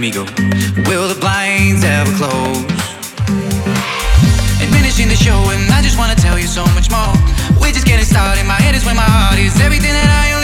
time he will the blinds ever close? And the show, and I just wanna tell you so much more. We're just getting started. My head is where my heart is. Everything that I own.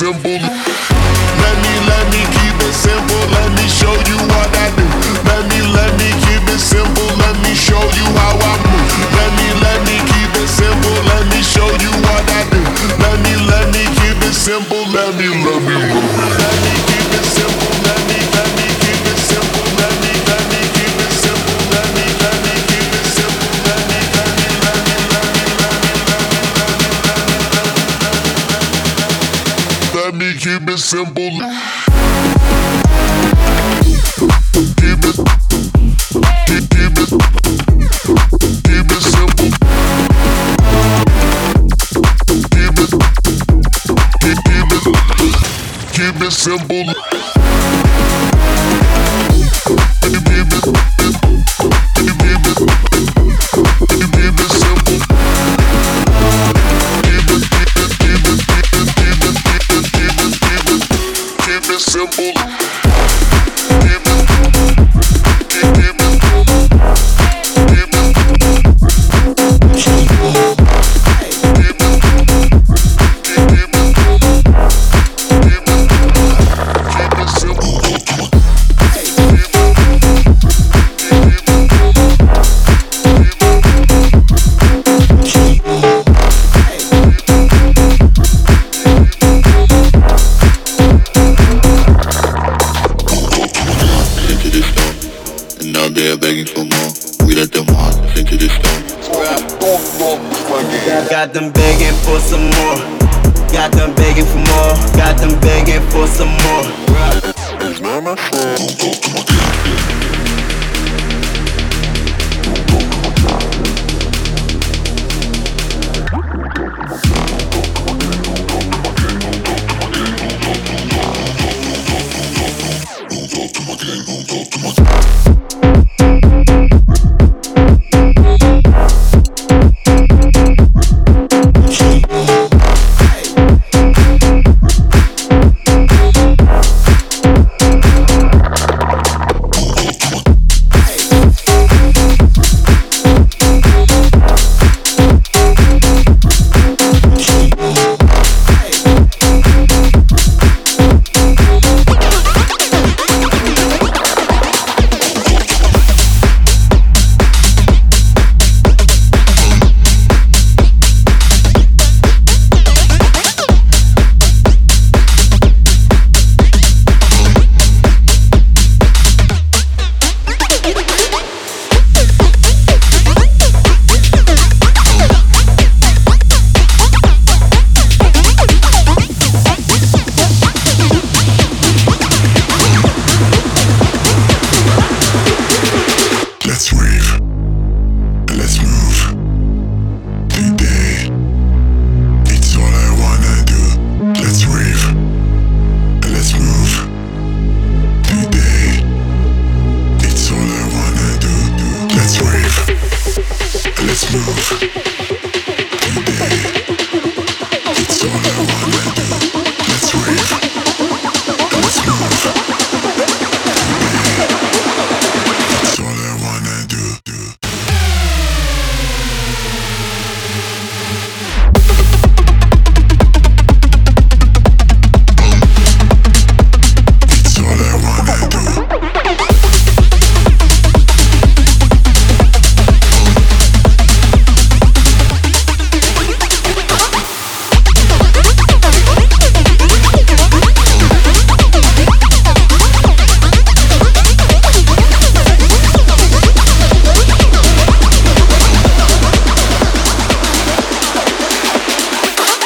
Simple. me symbol. Simple. begging for some more. Mama,